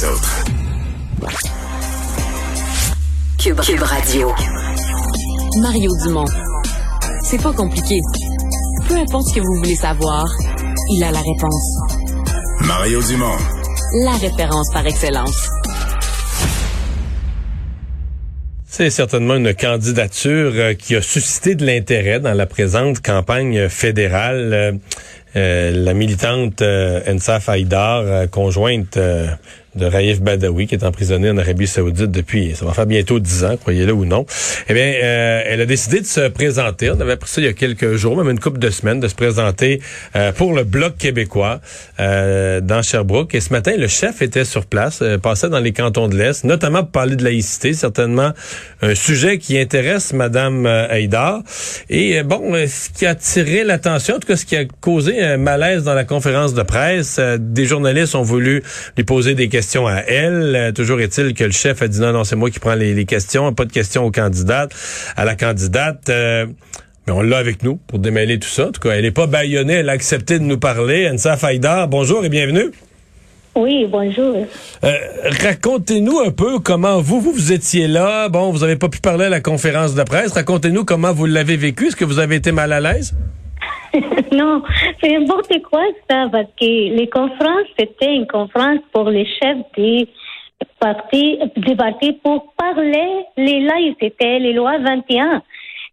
les autres. Cube, Cube Radio. Mario Dumont. C'est pas compliqué. Peu importe ce que vous voulez savoir, il a la réponse. Mario Dumont. La référence par excellence. C'est certainement une candidature euh, qui a suscité de l'intérêt dans la présente campagne fédérale. Euh, euh, la militante Ensaf Haïdar, conjointe de Raif Badawi, qui est emprisonné en Arabie Saoudite depuis, ça va faire bientôt dix ans, croyez-le ou non. Eh bien, euh, elle a décidé de se présenter. On avait appris ça il y a quelques jours, même une couple de semaines, de se présenter euh, pour le Bloc québécois euh, dans Sherbrooke. Et ce matin, le chef était sur place, passait dans les cantons de l'Est, notamment pour parler de laïcité, certainement un sujet qui intéresse Madame Haïdar. Et bon, ce qui a attiré l'attention, en tout cas, ce qui a causé un malaise dans la conférence de presse, des journalistes ont voulu lui poser des questions à elle. Euh, toujours est-il que le chef a dit non, non, c'est moi qui prends les, questions, pas de questions aux candidates, à la candidate. Euh, mais on l'a avec nous pour démêler tout ça. En tout cas, elle n'est pas baïonnée, elle a accepté de nous parler. Ansa Faïdar, bonjour et bienvenue. Oui, bonjour. Euh, racontez-nous un peu comment vous, vous, vous étiez là. Bon, vous n'avez pas pu parler à la conférence de presse. Racontez-nous comment vous l'avez vécu. Est-ce que vous avez été mal à l'aise? non, c'est n'importe quoi ça, parce que les conférences, c'était une conférence pour les chefs des partis, des partis pour parler les laïcités, les lois 21.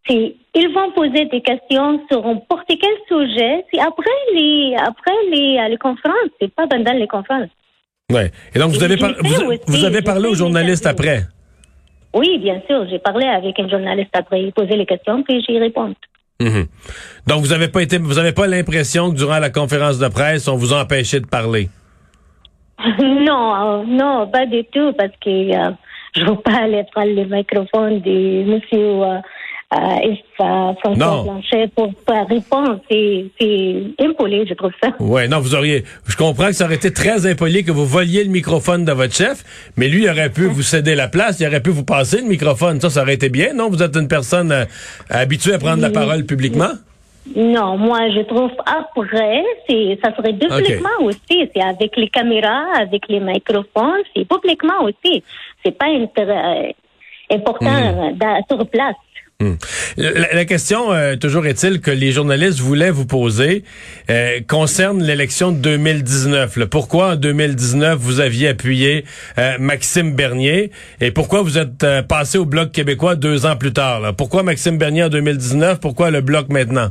Ils vont poser des questions sur n'importe quel sujet. C'est après les, après les, les conférences, c'est pas pendant les conférences. Ouais. Et donc, vous avez, vous, avez parlé aux journalistes après? Oui, bien sûr. J'ai parlé avec un journaliste après. Il posait les questions, puis j'y réponds. Mhm. Donc vous avez pas été, vous avez pas l'impression que durant la conférence de presse, on vous a empêché de parler? Non, non, pas du tout, parce que euh, je ne veux pas aller prendre le microphone de Monsieur euh, euh, François Blanchet pour, répondre. C'est impoli, je trouve ça. Oui, non, vous auriez. Je comprends que ça aurait été très impoli que vous voliez le microphone de votre chef, mais lui il aurait pu vous céder la place, il aurait pu vous passer le microphone. Ça, ça aurait été bien, non? Vous êtes une personne euh, habituée à prendre la parole publiquement? Non, moi je trouve après, c'est ça serait publiquement aussi, c'est avec les caméras, avec les microphones, c'est publiquement aussi. C'est pas euh, important hmm. sur place. Hmm. La, question, euh, toujours est-il, que les journalistes voulaient vous poser euh, concerne l'élection de 2019. Pourquoi en 2019 vous aviez appuyé euh, Maxime Bernier et pourquoi vous êtes passé au Bloc québécois deux ans plus tard? Pourquoi Maxime Bernier en 2019? Pourquoi le Bloc maintenant?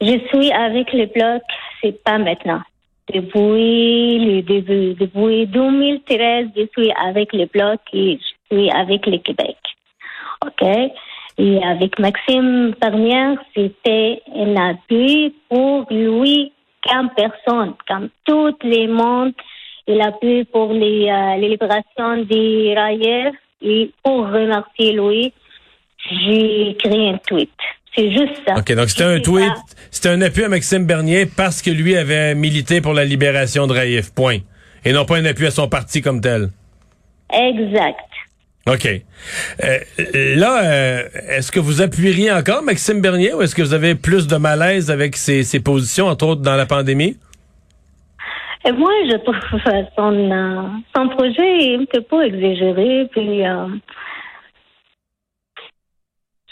Je suis avec le Bloc, c'est pas maintenant. Depuis le début, depuis 2013, je suis avec le Bloc et je suis avec le Québec. OK? Et avec Maxime Bernier, c'était un appui pour lui comme personne, comme tout le monde. Il a pu pour les, euh, les libérations des railleurs et pour remercier lui, j'ai créé un tweet. C'est juste ça. OK, donc c'était un tweet, c'était un appui à Maxime Bernier parce que lui avait milité pour la libération de Raïf, point. Et non pas un appui à son parti comme tel. Exact. OK. Euh, là, euh, est-ce que vous appuieriez encore Maxime Bernier ou est-ce que vous avez plus de malaise avec ses, positions, entre autres dans la pandémie? Et moi, je trouve son, euh, son projet un peu peu exagéré. Puis,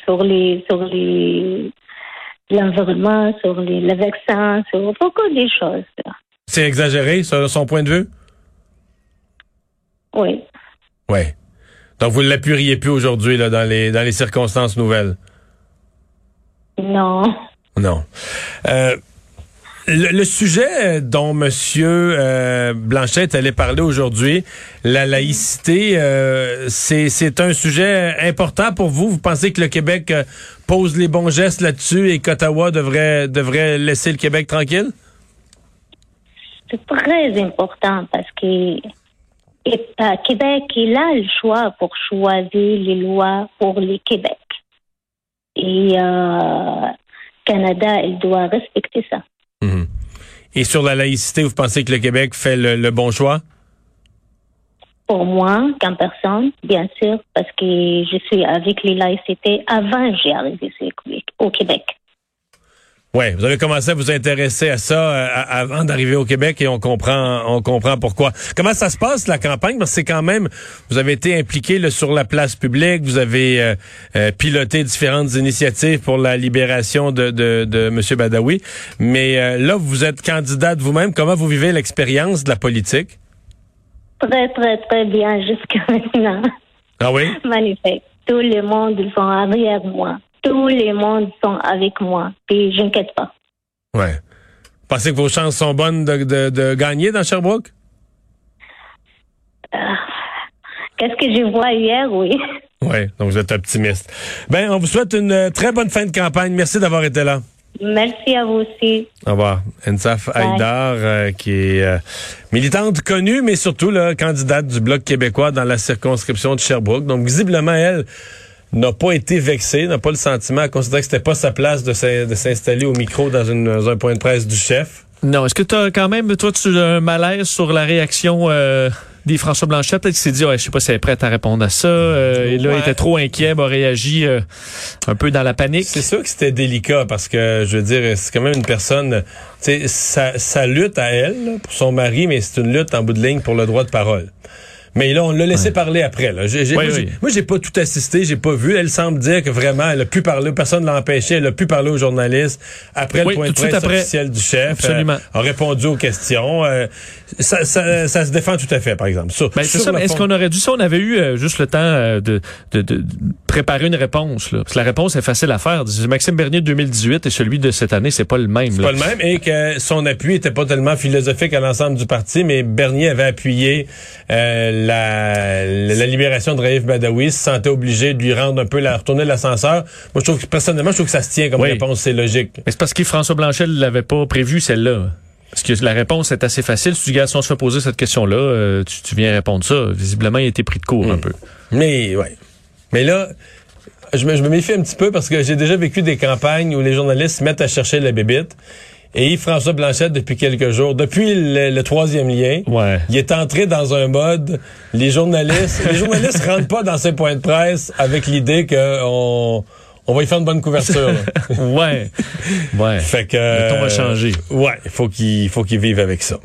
sur les sur les l'environnement, sur les, le vaccin, sur beaucoup de choses. C'est exagéré, sur son point de vue? Oui. Oui. Donc, vous ne l'appuieriez plus aujourd'hui là, dans, les, dans les circonstances nouvelles? Non. Non. Euh, le, sujet dont M. Euh, Blanchette allait parler aujourd'hui, la laïcité, euh, c'est un sujet important pour vous. Vous pensez que le Québec euh, pose les bons gestes là-dessus et qu'Ottawa devrait, devrait laisser le Québec tranquille? C'est très important parce que et euh, Québec, il a le choix pour choisir les lois pour le Québec. Et euh, Canada, il doit respecter ça. Mhm. Et sur la laïcité, vous pensez que le Québec fait le, bon choix? Pour moi, comme personne, bien sûr, parce que je suis avec les laïcités avant j'ai arrivé au Québec. Ouais, vous avez commencé à vous intéresser à ça euh, avant d'arriver au Québec et on comprend, on comprend pourquoi. Comment ça se passe la campagne? Parce que c'est quand même, vous avez été impliqué là, sur la place publique, vous avez euh, euh, piloté différentes initiatives pour la libération de, de, de M. Badawi, mais euh, là vous êtes candidate vous-même. Comment vous vivez l'expérience de la politique? Très, très, très bien jusqu'à maintenant. Ah oui? Magnifique. Tout le monde, ils sont derrière moi. Tous les mondes sont avec moi. Puis, je n'inquiète pas. Ouais. Pensez que vos chances sont bonnes de, de, de gagner dans Sherbrooke? Qu'est-ce que je vois hier, oui. Oui, donc vous êtes optimiste. Ben, on vous souhaite une euh, très bonne fin de campagne. Merci d'avoir été là. Merci à vous aussi. Au revoir. Ensaf. Haïdar, euh, qui est euh, militante connue, mais surtout là, candidate du Bloc québécois dans la circonscription de Sherbrooke. Donc, visiblement, elle n'a pas été vexée, n'a pas le sentiment à considérer que c'était pas sa place de s'in- de s'installer au micro dans, une- dans un point de presse du chef. Non, est-ce que tu as quand même, toi, tu as un malaise sur la réaction euh, des François Blanchet? Peut-être qu'il s'est dit, ouais, je sais pas si elle est prête à répondre à ça. Euh, et là, Ouais. il était trop inquiet, a réagi euh, un peu dans la panique. C'est sûr que c'était délicat parce que, je veux dire, c'est quand même une personne, tu sais, sa, sa lutte à elle, là, pour son mari, mais c'est une lutte en bout de ligne pour le droit de parole. Mais là, on l'a laissé parler après. Là. Oui, moi, oui. j'ai- moi, j'ai pas tout assisté, j'ai pas vu. Elle semble dire que vraiment, elle a pu parler, personne l'a empêché, elle a pu parler aux journalistes après Oui, le point de presse après. officiel du chef. Absolument. euh, a répondu aux questions. euh, ça, ça, ça se défend tout à fait, par exemple. Ben, est-ce qu'on aurait dû ça? On avait eu euh, juste le temps euh, de, de, de- préparer une réponse. Là? Parce que la réponse est facile à faire. Maxime Bernier de 2018 et celui de cette année, c'est pas le même. C'est pas le même et que son appui était pas tellement philosophique à l'ensemble du parti, mais Bernier avait appuyé euh, la, la libération de Raif Badawi, se sentait obligé de lui rendre un peu la retourner l'ascenseur. Moi, je trouve que personnellement, je trouve que ça se tient comme Oui. réponse, c'est logique. Mais c'est parce que François Blanchet ne l'avait pas prévu, celle-là. Parce que la réponse est assez facile. Si tu dis, gars, si on se fait poser cette question-là, euh, tu, tu viens répondre ça. Visiblement, il a été pris de court un peu. Mais ouais. Mais là, je me, je me méfie un petit peu parce que j'ai déjà vécu des campagnes où les journalistes se mettent à chercher la bébite. Et Yves-François Blanchette, depuis quelques jours, depuis le, le troisième lien, Ouais. il est entré dans un mode, les journalistes, les journalistes rentrent pas dans ces points de presse avec l'idée qu'on on va y faire une bonne couverture. ouais. Ouais. fait que Le ton a changé. Ouais, il faut qu'il faut qu'il vive avec ça.